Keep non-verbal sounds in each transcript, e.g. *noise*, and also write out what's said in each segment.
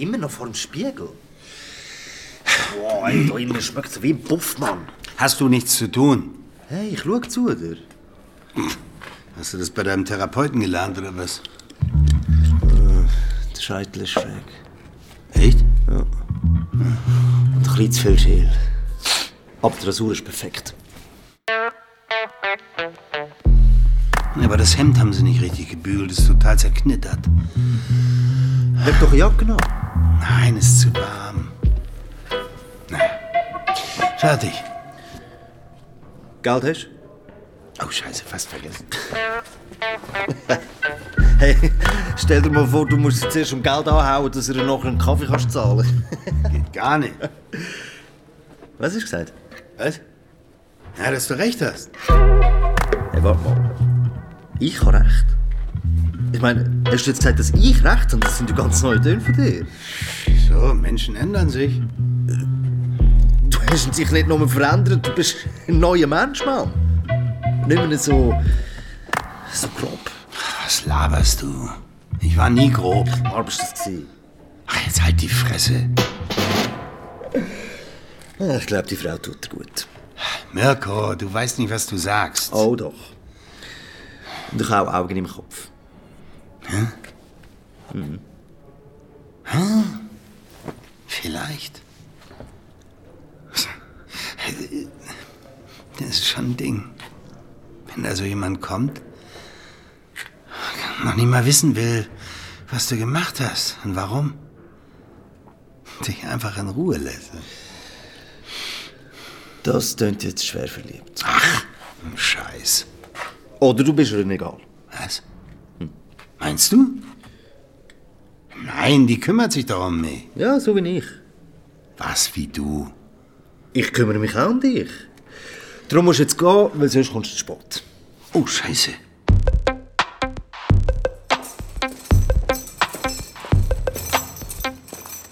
Immer noch vor dem Spiegel? Boah, ey, da innen schmeckt es wie ein Puff, Mann. Hast du nichts zu tun? Hey, ich schau zu dir. Hast du das bei deinem Therapeuten gelernt oder was? Der Scheitel ist schräg. Echt? Und ein bisschen zu viel Schäl. Aber die Rasur ist perfekt. Aber das Hemd haben sie nicht richtig gebügelt, ist total zerknittert. Leg doch Jacke an. Nein, ist zu warm. Na. Fertig. Geld hast Oh, scheiße, fast vergessen. *laughs* Hey, stell dir mal vor, du musst jetzt zuerst um Geld anhauen, dass du dir nachher einen Kaffee kannst zahlen *laughs* Geht gar nicht. Was hast du gesagt? Was? Ja, dass du recht hast. Hey, warte mal. Ich habe recht. Ich meine, hast du jetzt gesagt, dass ich recht habe? Das sind ja ganz neue Töne von dir. So, Menschen ändern sich. Du hast dich nicht nur verändert, du bist ein neuer Mensch, Mann. Nicht mehr so... so grob. Was laberst du? Ich war nie grob. War bist du das gewesen? Ach, jetzt halt die Fresse. Ich glaube, die Frau tut dir gut. Mirko, du weißt nicht, was du sagst. Oh doch. Und ich habe Augen im Kopf. Vielleicht. Das ist schon ein Ding. Wenn da so jemand kommt, noch nicht mal wissen will, was du gemacht hast und warum. Dich einfach in Ruhe lässt. Das klingt jetzt schwer verliebt. Scheiß. Oder du bist ihr egal. Was? Meinst du? Nein, die kümmert sich doch um mich. Ja, so wie ich. Was wie du? Ich kümmere mich auch um dich. Darum musst du jetzt gehen, weil sonst kommst du zu spät. Oh, Scheiße.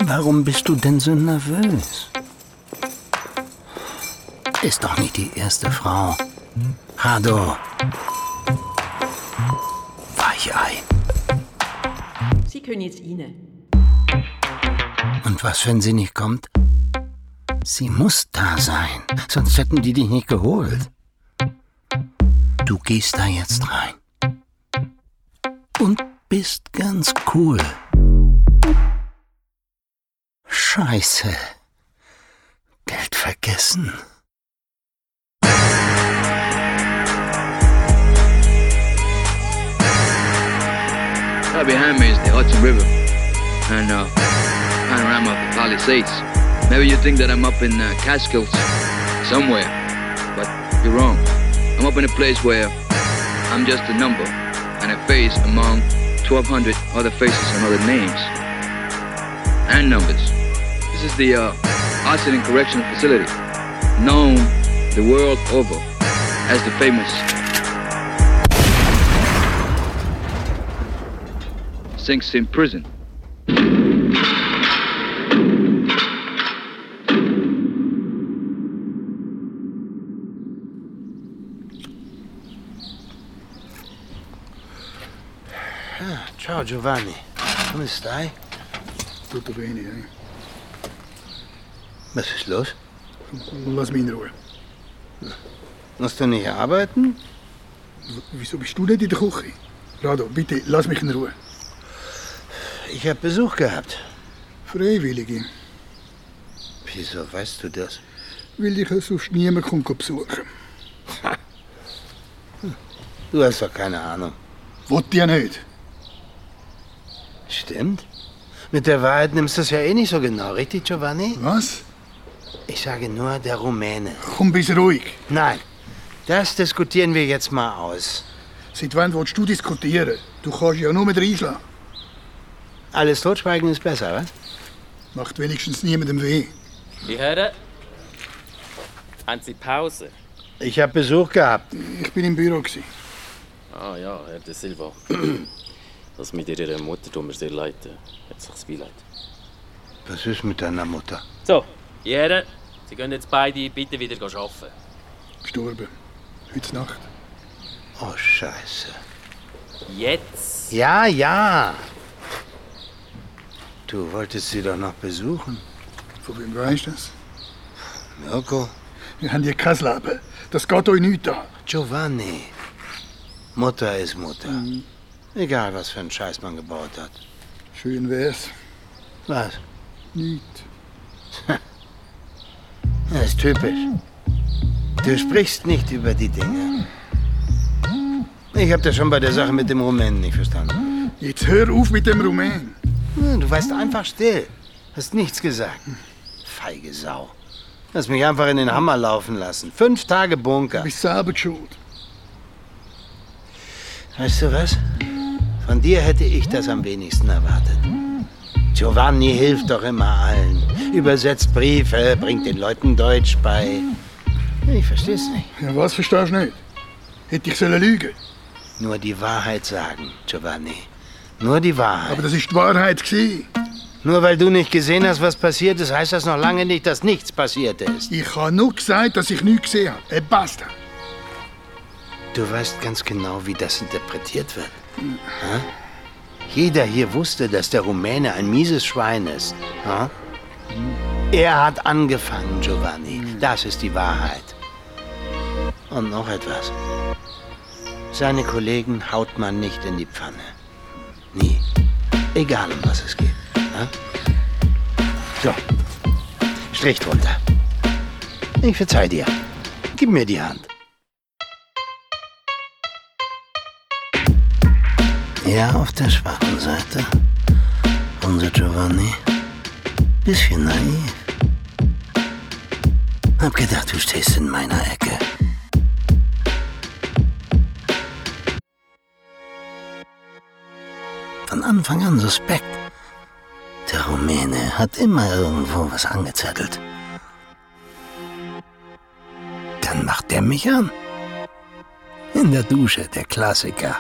Warum bist du denn so nervös? Ist doch nicht die erste Frau. Hado. Weichei. Können jetzt rein. Und was, wenn sie nicht kommt? Sie muss da sein, sonst hätten die dich nicht geholt. Du gehst da jetzt rein. Und bist ganz cool. Scheiße. Geld vergessen. Right behind me is the Hudson River and uh, panorama of the Palisades. Maybe you think that I'm up in uh, Catskills somewhere, but you're wrong. I'm up in a place where I'm just a number and a face among 1,200 other faces and other names and numbers. This is the uh, Arsenal Correctional Facility, known the world over as the famous Sing Sing Prison. Ciao Giovanni. Come stai? Tutto bene, eh? Was ist los? Lass mich in Ruhe. Musst du nicht arbeiten? W- Wieso bist du nicht in der Küche? Rado, bitte, lass mich in Ruhe. Ich habe Besuch gehabt. Freiwillige, Wieso weißt du das? weil dich sonst niemand kommt besuchen. Du hast doch keine Ahnung. Wollt ja nicht. Stimmt. Mit der Wahrheit nimmst du es ja eh nicht so genau, richtig, Giovanni? Was? Ich sage nur der Rumäne. Komm, bist ruhig. Nein, das diskutieren wir jetzt mal aus. Seit wann willst du diskutieren? Du kannst ja nur mit reinschlagen. Alles totschweigen ist besser, was? Macht wenigstens niemandem weh. Die Herren, haben Sie Pause? Ich habe Besuch gehabt. Ich bin im Büro. Gewesen. Ah ja, Herr De Silva. *clears throat* Das mit Ihrer Mutter tut mir sehr leid. Herzliches Beileid. Was ist mit deiner Mutter? So, die Herren, Sie können jetzt beide bitte wieder arbeiten. Gestorben. Heute Nacht. Oh, Scheiße. Jetzt? Ja, ja. Du wolltest sie doch noch besuchen. Von wem weißt du das? Mirko? Wir haben hier Leben. Das geht euch nicht an. Giovanni. Mutter ist Mutter. Egal, was für einen Scheiß man gebaut hat. Schön wär's. Was? Nicht. *laughs* Das ist typisch. Du sprichst nicht über die Dinge. Ich hab das schon bei der Sache mit dem Rumänen nicht verstanden. Jetzt hör auf mit dem Rumän. Hm, Du warst einfach still. Hast nichts gesagt. Feige Sau. Hast mich einfach in den Hammer laufen lassen. Fünf Tage Bunker. Bist selber die schuld. Weißt du was? Von dir hätte ich das am wenigsten erwartet. Giovanni hilft doch immer allen. Übersetzt Briefe, bringt den Leuten Deutsch bei. Ich versteh's nicht. Ja, was verstehst du nicht? Hätte ich sollen lügen. Nur die Wahrheit sagen, Giovanni. Nur die Wahrheit. Aber das ist die Wahrheit gewesen. Nur weil du nicht gesehen hast, was passiert ist, heißt das noch lange nicht, dass nichts passiert ist. Ich habe nur gesagt, dass ich nichts gesehen habe. Äh, basta. Du weißt ganz genau, wie das interpretiert wird. Hä? Jeder hier wusste, dass der Rumäne ein mieses Schwein ist. Hä? Er hat angefangen, Giovanni. Das ist die Wahrheit. Und noch etwas. Seine Kollegen haut man nicht in die Pfanne. Nie. Egal, um was es geht. Hä? So. Strich drunter. Ich verzeih dir. Gib mir die Hand. Ja, auf der schwachen Seite. Unser Giovanni. Bisschen naiv. Hab gedacht, du stehst in meiner Ecke. Von Anfang an suspekt. Der Rumäne hat immer irgendwo was angezettelt. Dann macht der mich an. In der Dusche, der Klassiker.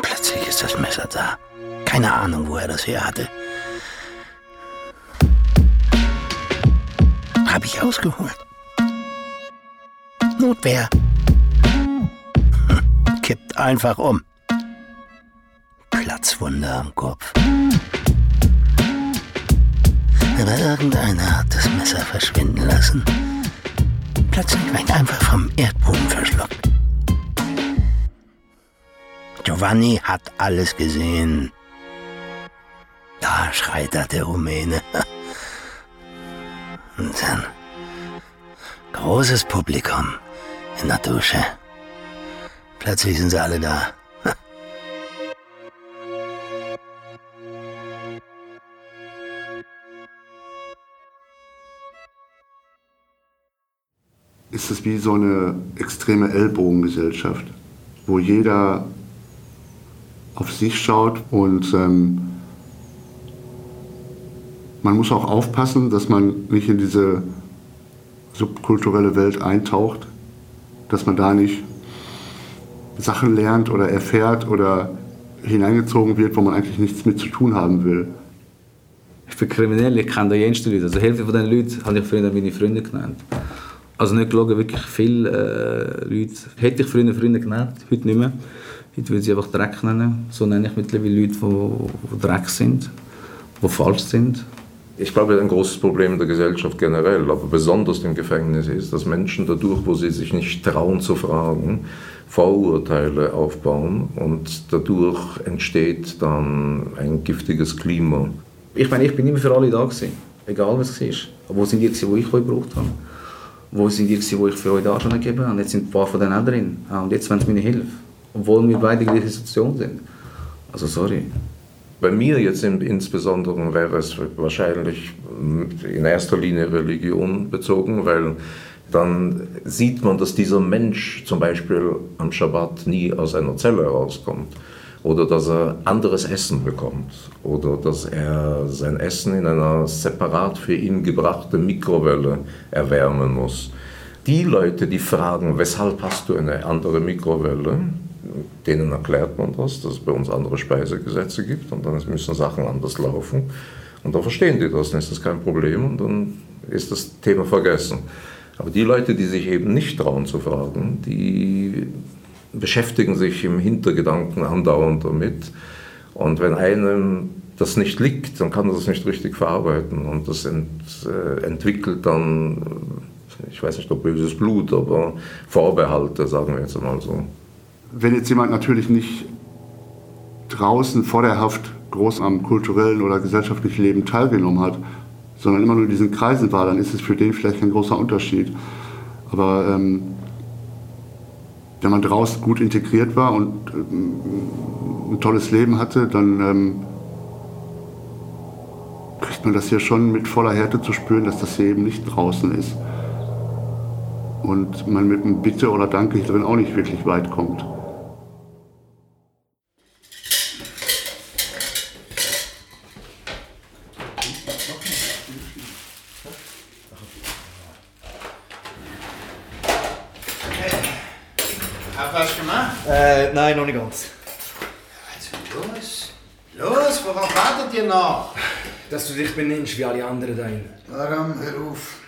Plötzlich ist das Messer da. Keine Ahnung, wo er das her hatte. Hab ich ausgeholt. Notwehr. Hm, Kippt einfach um. Platzwunde am Kopf. Aber irgendeiner hat das Messer verschwinden lassen. Plötzlich ich einfach vom Erdboden verschluckt. Giovanni hat alles gesehen. Da schreit da der Rumäne. *laughs* Und dann großes Publikum in der Dusche. Plötzlich sind sie alle da. Ist es wie so eine extreme Ellbogengesellschaft, wo jeder auf sich schaut und ähm, man muss auch aufpassen, dass man nicht in diese subkulturelle Welt eintaucht, dass man da nicht Sachen lernt oder erfährt oder hineingezogen wird, wo man eigentlich nichts mit zu tun haben will. Ich bin kriminell, ich kenne da jenste Leute. Also Hälfte von diesen Leuten habe ich früher meine Freunde genannt. Also nicht gelogen, wirklich viele äh, Leute. Hätte ich früher Freunde genannt, heute nicht mehr. Heute würde ich sie einfach Dreck nennen. So nenne ich mittlerweile Leute, die, die Dreck sind, die falsch sind. Ich glaube, ein großes Problem der Gesellschaft generell, aber besonders im Gefängnis ist, dass Menschen dadurch, wo sie sich nicht trauen zu fragen, Vorurteile aufbauen und dadurch entsteht dann ein giftiges Klima. Ich meine, ich bin immer für alle da gewesen, egal was es ist. Aber wo sind die, wo ich gebraucht habe? Wo sind die, wo ich für euch da schon gegeben habe? Und jetzt sind ein paar von denen auch drin. Ah, und jetzt wollen sie meine Hilfe. Obwohl wir beide in der Situation sind. Also sorry. Bei mir jetzt in, insbesondere wäre es wahrscheinlich in erster Linie Religion bezogen, weil dann sieht man, dass dieser Mensch zum Beispiel am Schabbat nie aus einer Zelle rauskommt oder dass er anderes Essen bekommt oder dass er sein Essen in einer separat für ihn gebrachte Mikrowelle erwärmen muss. Die Leute, die fragen, weshalb hast du eine andere Mikrowelle, denen erklärt man das, dass es bei uns andere Speisegesetze gibt und dann müssen Sachen anders laufen. Und dann verstehen die das, dann ist das kein Problem und dann ist das Thema vergessen. Aber die Leute, die sich eben nicht trauen zu fragen, die beschäftigen sich im Hintergedanken andauernd damit. Und wenn einem das nicht liegt, dann kann er das nicht richtig verarbeiten und das ent, äh, entwickelt dann, äh, ich weiß nicht ob böses Blut, aber Vorbehalte, sagen wir jetzt mal so. Wenn jetzt jemand natürlich nicht draußen vor der Haft groß am kulturellen oder gesellschaftlichen Leben teilgenommen hat, sondern immer nur in diesen Kreisen war, dann ist es für den vielleicht kein großer Unterschied. Aber ähm, wenn man draußen gut integriert war und ähm, ein tolles Leben hatte, dann ähm, kriegt man das hier schon mit voller Härte zu spüren, dass das hier eben nicht draußen ist. Und man mit einem Bitte oder Danke hier drin auch nicht wirklich weit kommt. Hab was gemacht? Äh, nein, noch nicht ganz. Also los. Los, worauf wartet ihr noch? Dass du dich benimmst wie alle anderen da. Aram, hör auf.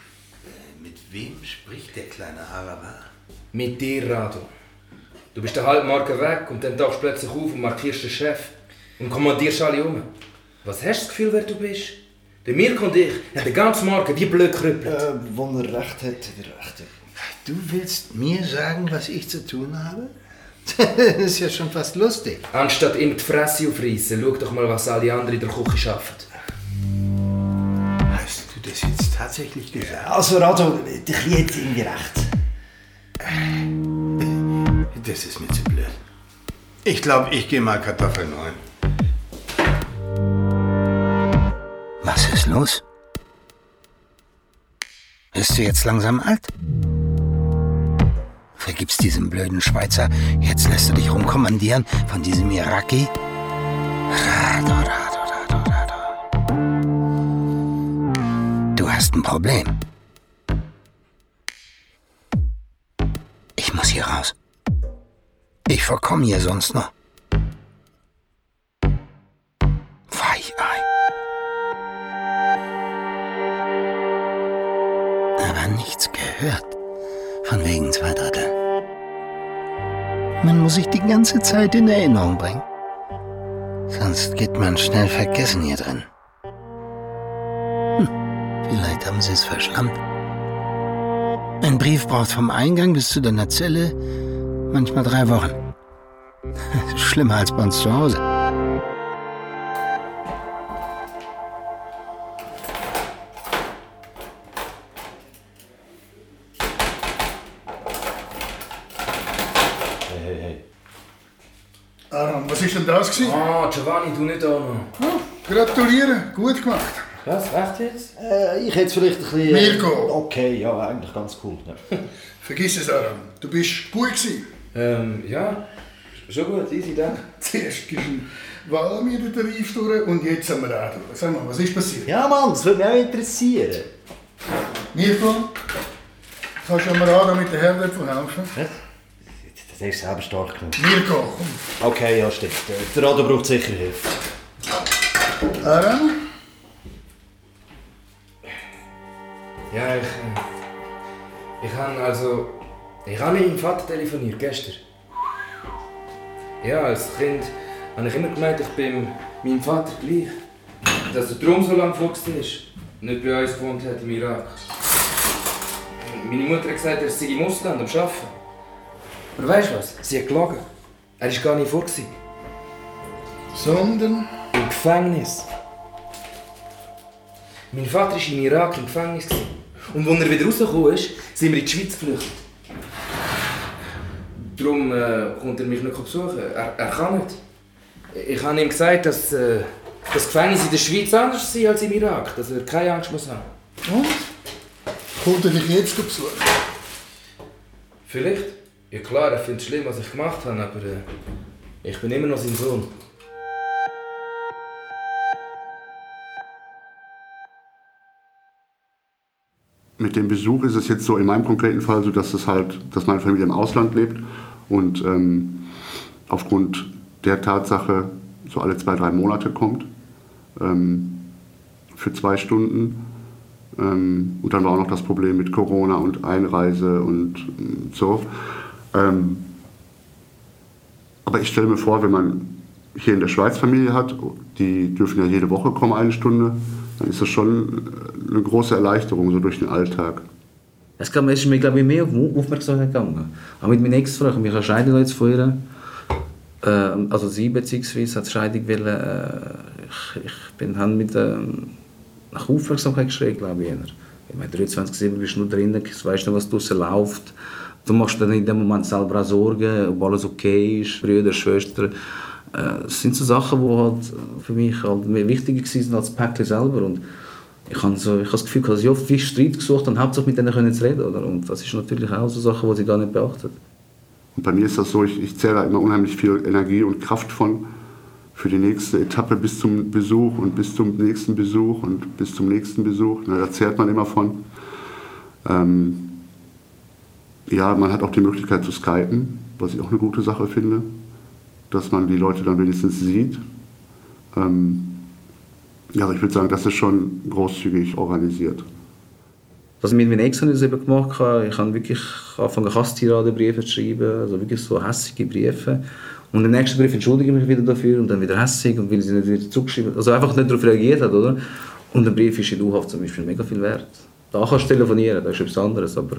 Mit wem spricht der kleine Araber? Mit dir, Rado. Du bist eine halbe Marke weg und dann tauchst du plötzlich auf und markierst den Chef. Und kommandierst alle um. Was hast du das Gefühl, wer du bist? Der Mirko und ich haben die ganze Marke wie blöd gerüppelt. Äh, wo er recht hat, hat er recht. Du willst mir sagen, was ich zu tun habe? *laughs* Das ist ja schon fast lustig. Anstatt ihm die Fresse aufreißen, schau doch mal, was alle anderen in der Küche schaffen. Hast du das jetzt tatsächlich gesagt? Also, Rado, Kleine hat irgendwie recht. Das ist mir zu blöd. Ich glaube, ich gehe mal Kartoffeln holen. Was ist los? Bist du jetzt langsam alt? Vergibst diesem blöden Schweizer, jetzt lässt du dich rumkommandieren von diesem Iraki? Du hast ein Problem. Ich muss hier raus. Ich verkomme hier sonst noch. Weichei. Aber nichts gehört. Von wegen zwei Drittel. Man muss sich die ganze Zeit in Erinnerung bringen. Sonst geht man schnell vergessen hier drin. Hm, vielleicht haben sie es verschlammt. Ein Brief braucht vom Eingang bis zu deiner Zelle manchmal drei Wochen. *laughs* Schlimmer als bei uns zu Hause. Gewesen? Ah, Giovanni, du nicht auch noch. Oh, gratulieren, gut gemacht. Was, echt jetzt? Äh, ich hätte es vielleicht ein bisschen... Mirko. Okay, ja, eigentlich ganz cool. Ja. *laughs* Vergiss es, Aram. Du bist gut gewesen. Ähm, ja. Schon gut, easy, danke. *laughs* Zuerst gehst du Walmi den Tarif durch und jetzt haben wir Rado. Sag mal, was ist passiert? ja, Mann, das würde mich auch interessieren. Mirko, kannst du am Rado mit der Herdöpfel helfen? Das ist selber stark genug. Mirko, komm. Okay, ja, stimmt. Der Rado braucht sicher Hilfe. Aram? Ja, ich. Äh, ich habe also. Ich habe mit meinem Vater telefoniert, gestern. Ja, als Kind habe ich immer gemeint, ich bin meinem Vater gleich. Dass er darum so lange gefuchst ist. Nicht bei uns gewohnt hat im Irak. Meine Mutter hat gesagt, er sei im Ausland am Arbeiten. Aber weißt du was? Sie hat gelogen. Er war gar nicht vor. gewesen. Sondern? Im Gefängnis. Mein Vater war im Irak im Gefängnis. gewesen. Und als er wieder rausgekommen ist, sind wir in die Schweiz geflüchtet. Darum äh, kommt er mich nicht besuchen. Er, er kann nicht. Ich habe ihm gesagt, dass äh, das Gefängnis in der Schweiz anders ist als im Irak. Dass er keine Angst muss haben. Und? Kommt er dich jetzt besuchen? Vielleicht. Ja klar, er findet es schlimm, was ich gemacht habe, aber äh, ich bin immer noch sein Sohn. Mit dem Besuch ist es jetzt so in meinem konkreten Fall so, dass es halt, dass meine Familie im Ausland lebt und ähm, aufgrund der Tatsache so alle zwei, drei Monate kommt ähm, für zwei Stunden. Ähm, und dann war auch noch das Problem mit Corona und Einreise und ähm, so. Ähm, aber ich stelle mir vor, wenn man hier in der Schweiz Familie hat, die dürfen ja jede Woche kommen, eine Stunde, dann ist das schon eine große Erleichterung so durch den Alltag. Es ist mir glaube ich, mehr auf Aufmerksamkeit gegangen. Auch mit meiner Ex-Frau, ich habe Scheidung jetzt von ihr. Äh, also sie beziehungsweise hat Scheidung wollen, äh, ich, ich bin halt mit ähm, nach Aufmerksamkeit geschrien, glaube ich. Ich meine, 23 bist du nur drin, du weißt nicht, was draußen läuft. Du machst dann in dem Moment selber auch Sorgen, ob alles okay ist, Brüder, Schwestern. Äh, das sind so Sachen, die halt für mich halt wichtiger waren als das Päckchen selber. Und ich habe so, habe das Gefühl, dass ich oft viel Streit gesucht und hauptsächlich mit denen zu reden. Oder? Und das ist natürlich auch so Sachen, die sie gar nicht beachtet. Und bei mir ist das so, ich, ich zähle da immer unheimlich viel Energie und Kraft von für die nächste Etappe bis zum Besuch und bis zum nächsten Besuch und bis zum nächsten Besuch. Da zehrt man immer von. Ähm, ja, man hat auch die Möglichkeit zu skypen, was ich auch eine gute Sache finde, dass man die Leute dann wenigstens sieht. Ähm, ja, ich würde sagen, das ist schon großzügig organisiert. Was ich mit meinen Ex eben gemacht habe, ich habe wirklich angefangen, Hasstiradenbriefe zu schreiben, also wirklich so hässliche Briefe. Und im nächsten Brief entschuldige ich mich wieder dafür und dann wieder hässig und will sie nicht wieder zurückschreiben. Also einfach nicht darauf reagiert hat, oder? Und ein Brief ist in U-Haft zum Beispiel mega viel wert. Da kannst du telefonieren, das ist etwas anderes, aber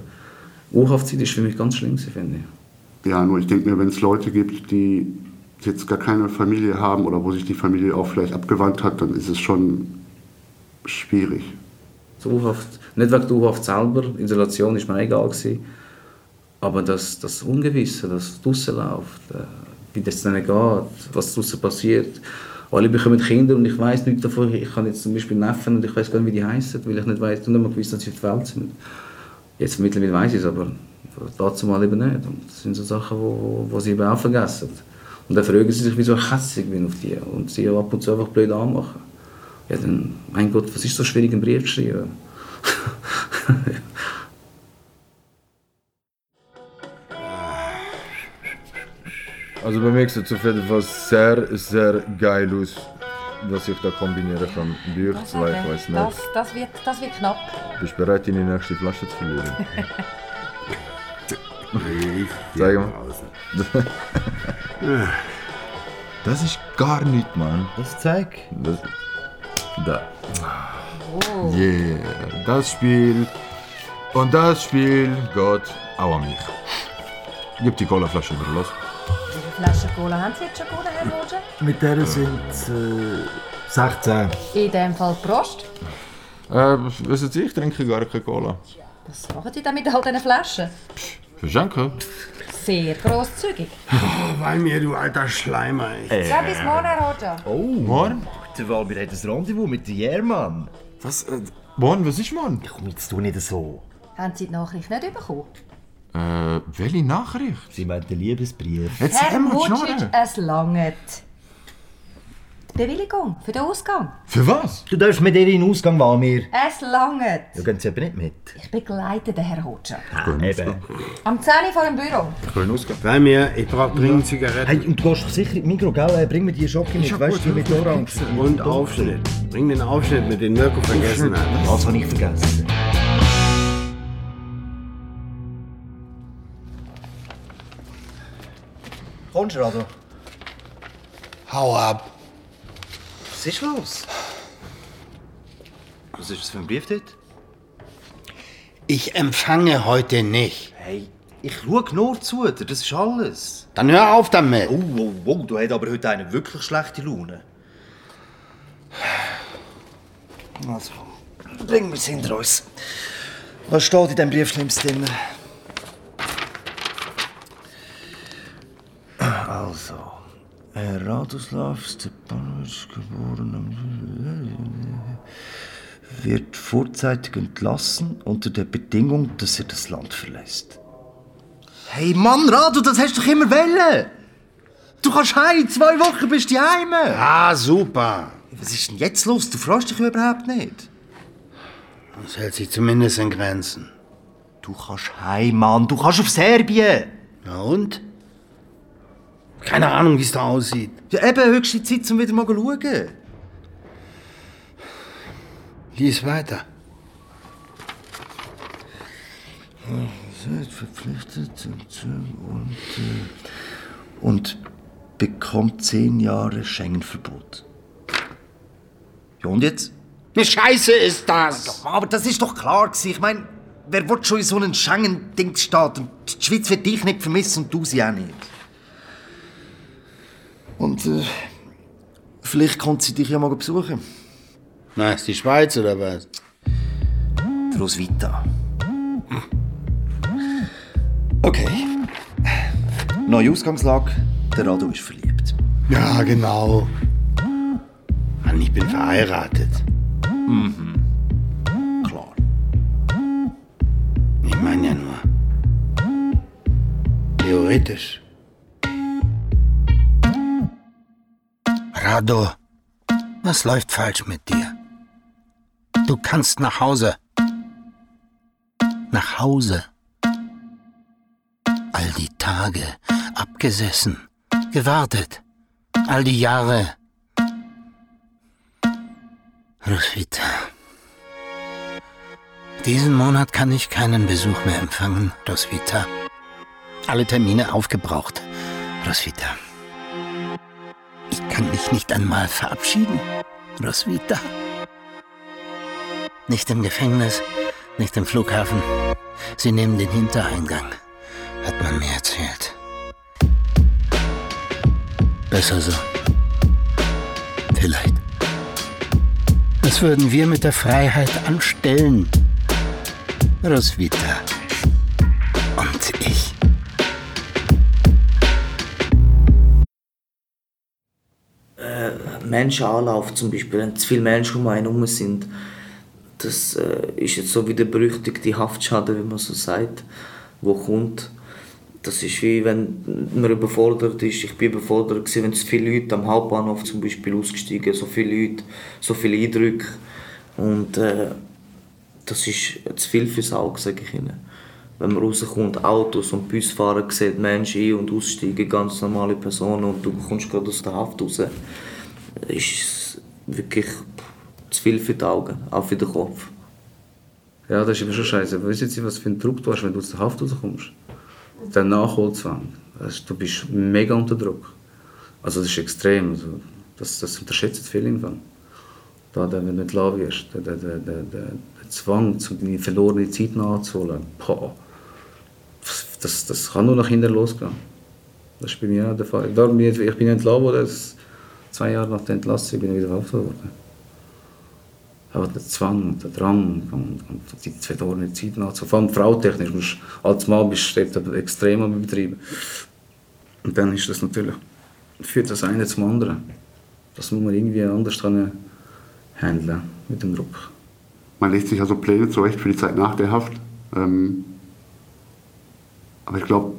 U-Haftzeit ist für mich ganz schlimm, finde ich. Ja, nur ich denke mir, wenn es Leute gibt, die jetzt gar keine Familie haben oder wo sich die Familie auch vielleicht abgewandt hat, dann ist es schon schwierig. So U-Haft, nicht wegen der U-Haft selber, Isolation ist mir egal gewesen, aber das, das Ungewisse, das draussen läuft, äh, wie das dann geht, was draussen passiert. Alle bekommen Kinder und ich weiß nichts davon. Ich kann jetzt zum Beispiel Neffen und ich weiß gar nicht, wie die heißen, weil ich nicht weiß und nicht mal gewusst, dass sie auf der Welt sind. Jetzt mittlerweile weiß ich es, aber dazu mal eben nicht. Und das sind so Sachen, die, die sie eben auch vergessen. Und dann fragen sie sich, wieso ich hässlich bin auf die und sie ab und zu einfach blöd anmachen. Ja, dann, mein Gott, was ist so schwierig, einen Brief zu schreiben? *laughs* Also bei mir sieht es auf jeden Fall sehr, sehr geil aus, was ich da kombinieren kann. Bücher, zwei, ich weiß nicht. Das, das, wird, das wird knapp. Bist du bereit, deine nächste Flasche zu verlieren? Zeig mal. *laughs* Das ist gar nicht, Mann. Was zeig? Das, da. Oh. Yeah, das Spiel. Und das Spiel geht auch an mich. Gib die Colaflasche wieder los. Wie viele Flaschen Cola haben Sie jetzt schon gewonnen, Herr Roger? Mit der sind es äh, 16. In dem Fall Prost. Äh, wissen Sie, ich trinke gar keine Cola. Was machen Sie denn mit all diesen Flaschen? Verschenken? Sehr grosszügig. Oh, weil mir, du alter Schleimer. Äh. Ja, bis morgen, Herr Roger. Oh, morgen? Der Walmir hat ein Rendezvous mit dem Jermann. Was? Äh, morgen? Was ist morgen? Komm, jetzt tu nicht so. Haben Sie die Nachricht nicht bekommen? Äh, welche Nachricht? Sie meint den Liebesbrief. Jetzt Herr haben wir die Vucic, Schnurren. es langt. Bewilligung für den Ausgang. Für was? Du darfst mit ihr in den Ausgang, Walmir. Es langt. Ja, gehen Sie aber nicht mit. Ich begleite den Herrn Roger. Ah, eben. Am 10 Uhr vor dem Büro. Können ausgehen. Bei mir, ich brauche dringend Zigaretten. Hey, und du gehst doch sicher in die Mikro, gell? Äh, Bring mir die Schocke mit, weißt du, mit Orange. Und Aufschnitt. Bring den Aufschnitt mit den Mirko vergessen hat. Was habe ich vergessen? Kommst du, Rado? Hau ab. Was ist los? Was ist das für ein Brief dort? Ich empfange heute nicht. Hey, ich schaue nur zu dir, das ist alles. Dann hör auf damit. Oh, oh, oh, du hast aber heute eine wirklich schlechte Laune. Also, bringen wir es hinter uns. Was steht in diesem Brief drin? Also, Herr Radoslav Stepanovic, geboren am... wird vorzeitig entlassen unter der Bedingung, dass er das Land verlässt. Hey Mann, Rado, das hast du doch immer wollen! Du kannst heim, zwei Wochen bist du heim! Ah, super. Was ist denn jetzt los? Du freust dich überhaupt nicht. Das hält sich zumindest in Grenzen. Du kannst heim, Mann. Du kannst auf Serbien. Ja und? Keine Ahnung, wie es da aussieht. Ja, eben, höchste Zeit, um wieder mal zu schauen. Lies weiter. Seid verpflichtet und, äh, und bekommt zehn Jahre Schengen-Verbot. Ja, und jetzt? Eine Scheiße ist das! Ja, aber das ist doch klar gewesen. Ich meine, wer will schon in so einen Schengen-Dings-Staat? Und die Schweiz wird dich nicht vermissen und du sie auch nicht. Und äh, vielleicht kommt sie dich ja mal besuchen. Na, ist die Schweiz oder was? Die Roswitha. Okay. Neue Ausgangslage. Der Rado ist verliebt. Ja, genau. Mann, ich bin verheiratet. Mhm. Klar. Ich meine ja nur. Theoretisch. Rado, was läuft falsch mit dir? Du kannst nach Hause. Nach Hause. All die Tage abgesessen, gewartet. All die Jahre. Roswitha. Diesen Monat kann ich keinen Besuch mehr empfangen, Roswitha. Alle Termine aufgebraucht, Roswitha. Ich kann mich nicht einmal verabschieden, Roswitha. Nicht im Gefängnis, nicht im Flughafen. Sie nehmen den Hintereingang, hat man mir erzählt. Besser so. Vielleicht. Was würden wir mit der Freiheit anstellen? Roswitha. Und ich. Äh, Menschenanlauf zum Beispiel, wenn zu viele Menschen um einen herum sind, das äh, ist jetzt so wie der berüchtigte Haftschaden, wie man so sagt, wo kommt. Das ist wie wenn man überfordert ist. Ich bin überfordert gewesen, wenn zu viele Leute am Hauptbahnhof zum Beispiel ausgestiegen, so viele Leute, so viele Eindrücke und äh, das ist zu viel fürs Auge, sage ich Ihnen. Wenn man rauskommt, Autos und Busfahrer sieht Menschen ein- und aussteigen, ganz normale Personen und du kommst gerade aus der Haft raus, ist wirklich zu viel für die Augen, auch für den Kopf. Ja, das ist immer schon scheiße. Weißt du jetzt, was für einen Druck du hast, wenn du aus der Haft rauskommst? Der Nachholzwang. Also, du bist mega unter Druck. Also das ist extrem. Also, das, das unterschätzt viele im Fall. Da, wenn du der, der, der, der, der, der Zwang, um deine verlorene Zeit nachzuholen, boah, das, das kann nur nach hinten losgehen. Das ist bei mir auch der Fall. Darum bin ich, ich bin entlassen worden, zwei Jahre nach der Entlassung bin ich wieder verhaftet worden. Aber der Zwang, der Drang und, und die verlorene Zeit nachzuholen, vor allem frautechnisch, musst, als Mann bist du extrem am Betrieben. Und dann ist das natürlich, führt das eine zum anderen. Das muss man irgendwie anders können handeln mit dem Druck. Man legt sich also Pläne zurecht für die Zeit nach der Haft. Ähm, aber ich glaube,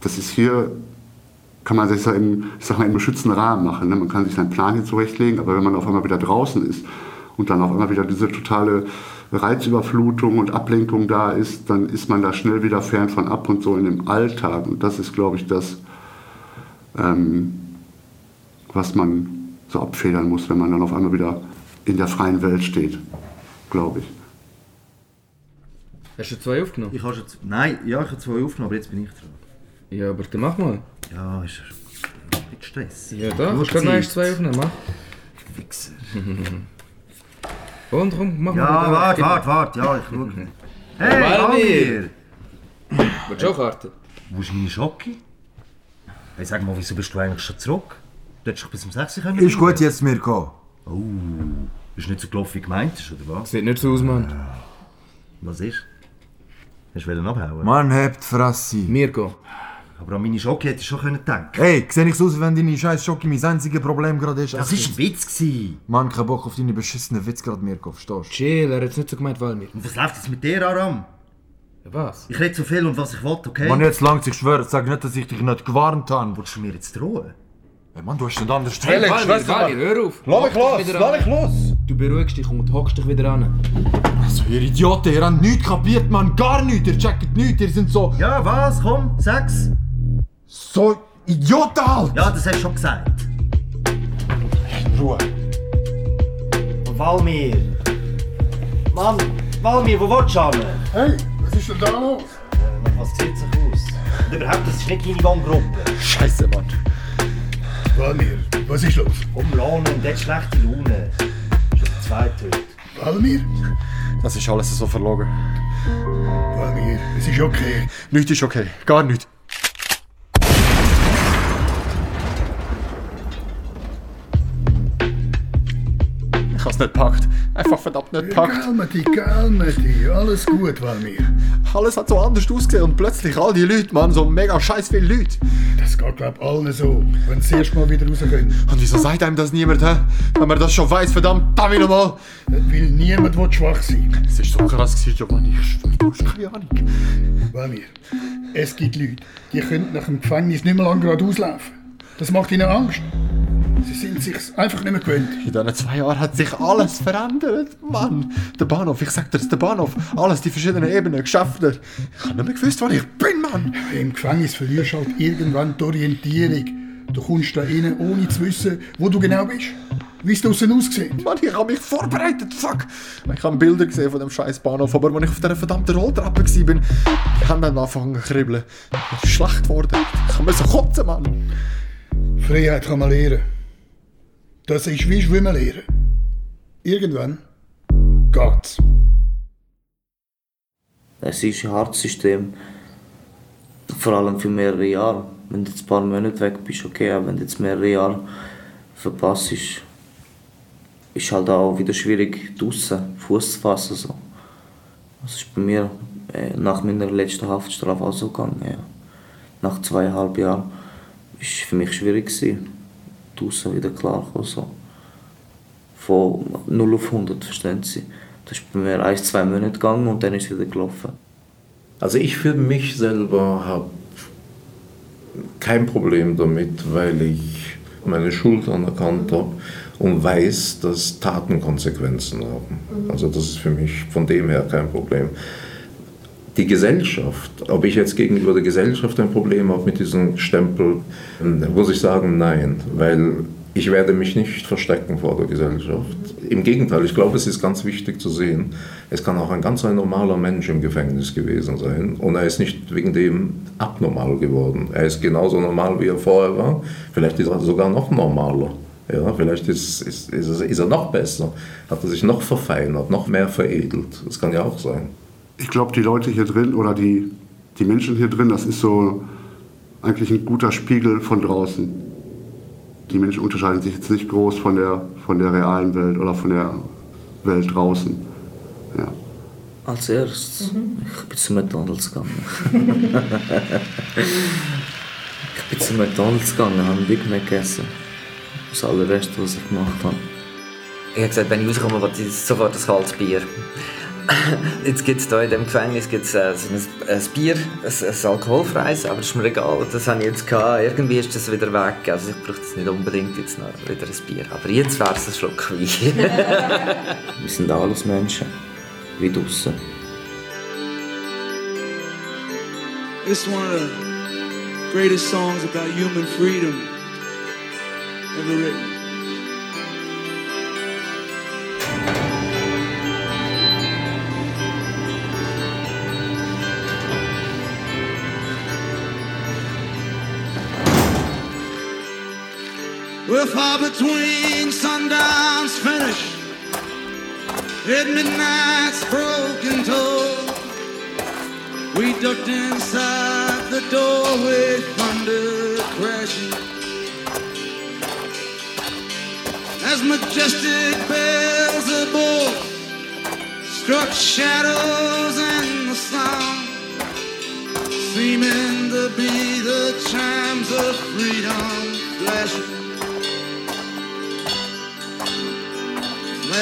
das ist hier, kann man sich ja im, ich sag mal, im geschützten Rahmen machen. Ne? Man kann sich seinen Plan hier zurechtlegen, aber wenn man auf einmal wieder draußen ist und dann auf einmal wieder diese totale Reizüberflutung und Ablenkung da ist, dann ist man da schnell wieder fern von ab und so in dem Alltag. Und das ist, glaube ich, das, ähm, was man so abfedern muss, wenn man dann auf einmal wieder in der freien Welt steht, glaube ich. Hast du zwei aufgenommen? Ich habe schon, z- nein, ja, ich habe zwei aufgenommen, aber jetzt bin ich dran. Ja, aber dann mach mal. Ja, ist mit Stress. Ja, da, kannst du Zeit. noch zwei aufnehmen, mach. Wichser. *laughs* Und komm, mach mal. Ja, warte, warte, warte, ja, ich schaue. *laughs* Hey! Valmir! *coughs* Willst du auch Karten? Wo ist meine Schocke? Hey, sag mal, wieso bist du eigentlich schon zurück? Du hättest doch bis um 6 Uhr können Ist gut jetzt, Mirko. Oh, ist nicht so gelaufen, wie gemeint ist, oder was? Sieht nicht so aus, Mann. Was ist? Hast du wollen abhauen? Mann, hebt die Fresse. Mirko. Aber an meine Schocke hätte ich schon können denken Hey, sehe ich so aus, wenn deine scheiß Schocke mein einziges Problem gerade ist? Das ist ein Witz gewesen. Mann, kein Bock auf deine beschissenen Witz gerade, Mirko, verstehst du? Chill, er hat es nicht so gemeint, Valmir. Und was läuft jetzt mit dir, Aram? Ja, was? Ich rede so viel und was ich will, okay? Mann, jetzt langt ich schwöre, sag nicht, dass ich dich nicht gewarnt habe. Willst du mir jetzt drohen? Hey, Mann, du hast nicht anders Hey, Valmir, hör auf. Lass mich los, lass mich los. Du beruhigst dich und hockst dich wieder an. Ihr Idioten, ihr habt nichts kapiert, Mann, gar nichts, ihr checkt nichts, ihr sind so... Ja, was? Komm, sag's. So Idioten halt! Ja, das hast du schon gesagt. Ruhe. Valmir! Mann, Valmir, wo willst du hin? Hey, was ist denn da los? Was sieht sich aus? Und überhaupt, das ist nicht deine Wohngruppe. Scheiße, Mann. Walmir, was ist los? Komm, Lone, der hat schlechte Laune. Schon der zweite heute. Walmir? Das ist alles so verlogen. Es ist okay. Nichts ist okay. Gar nichts. Ich hab's nicht gepackt. Einfach verdammt nicht dich, calme dich. Alles gut, Walmir. Alles hat so anders ausgesehen und plötzlich all die Leute, Mann, so mega scheiß viele Leute. Das geht, glaub allen so, wenn sie erst mal wieder rausgehen. Und wieso sagt einem das niemand, hä? Wenn man das schon weiß, verdammt, damit nochmal. Weil niemand will schwach sein. Es ist so krass gewesen, Giovanni. Ich schwör, du hast keine Ahnung. Walmir, es gibt Leute, die können nach dem Gefängnis nicht mehr lange geradeaus laufen. Das macht ihnen Angst. Sie sind sich einfach nicht mehr gewöhnt. In diesen zwei Jahren hat sich alles verändert. Mann, der Bahnhof, ich sag dir der Bahnhof. Alles, die verschiedenen Ebenen, Geschäfte. Ich hab nicht mehr gewusst, wo ich bin, Mann. Im Gefängnis verlierst du halt irgendwann die Orientierung. Du kommst da rein, ohne zu wissen, wo du genau bist. Wie es draussen aussieht. Mann, ich habe mich vorbereitet, fuck. Ich habe Bilder gesehen von dem scheiß Bahnhof, aber als ich auf dieser verdammten Rolltreppe war, bin, ich habe dann angefangen zu kribbeln. Ich bin schlecht geworden. Ich musste kotzen, Mann. Freiheit kann man lernen. Das ist wie Schwimmen lernen. Irgendwann geht's. Es ist ein hartes System. Vor allem für mehrere Jahre. Wenn du jetzt ein paar Monate weg bist, okay, aber wenn du jetzt mehrere Jahre verpasst, ist, ist halt auch wieder schwierig, draußen Fuß zu fassen. So. Das ist bei mir äh, nach meiner letzten Haftstrafe auch so gegangen. Ja. Nach zweieinhalb Jahren war es für mich schwierig, gewesen, draußen wieder klarzukommen. So. Von 0 auf 100, verstehen Sie? Das ist bei mir ein, zwei Monate gegangen und dann ist es wieder gelaufen. Also ich für mich selber habe kein Problem damit, weil ich meine Schuld anerkannt habe und weiß, dass Taten Konsequenzen haben. Also das ist für mich von dem her kein Problem. Die Gesellschaft, ob ich jetzt gegenüber der Gesellschaft ein Problem habe mit diesem Stempel, muss ich sagen, nein, weil ich werde mich nicht verstecken vor der Gesellschaft. Im Gegenteil, ich glaube, es ist ganz wichtig zu sehen, es kann auch ein ganz ein normaler Mensch im Gefängnis gewesen sein und er ist nicht wegen dem abnormal geworden. Er ist genauso normal, wie er vorher war. Vielleicht ist er sogar noch normaler. Ja, vielleicht ist, ist, ist, ist er noch besser, hat er sich noch verfeinert, noch mehr veredelt. Das kann ja auch sein. Ich glaube, die Leute hier drin oder die, die Menschen hier drin, das ist so eigentlich ein guter Spiegel von draußen. Die Menschen unterscheiden sich jetzt nicht groß von der, von der realen Welt oder von der Welt draußen. Ja. Als erstes, ich bin zu McDonalds gegangen. *laughs* ich bin zu McDonalds gegangen, habe Big Mac gegessen. Das allererste, was ich gemacht habe. Ich habe gesagt, wenn ich rauskomme, will ich sofort ein kaltes Bier. *coughs* Jetzt gibt es hier in diesem Gefängnis gibt's, äh, so ein, ein Bier, ein, ein alkoholfreies, aber das ist mir egal. Das habe ich jetzt gehabt. Irgendwie ist das wieder weg. Also ich brauche jetzt nicht unbedingt jetzt noch wieder ein Bier. Aber jetzt wäre es ein Schluck Wein. *laughs* Wir sind alles Menschen, wie draussen. It's one of the greatest songs about human freedom ever written. Far between sundown's finish and midnight's broken toll. We ducked inside the doorway, thunder crashing. As majestic bells above struck shadows in the sound, seeming to be the chimes of freedom flashing.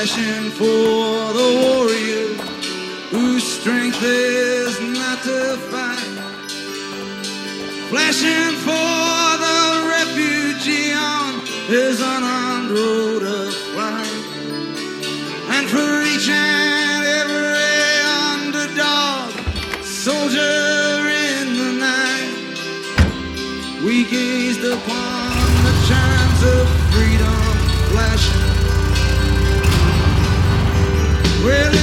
Flashing for the warrior whose strength is not to fight. Flashing for the refugee on his unarmed Well,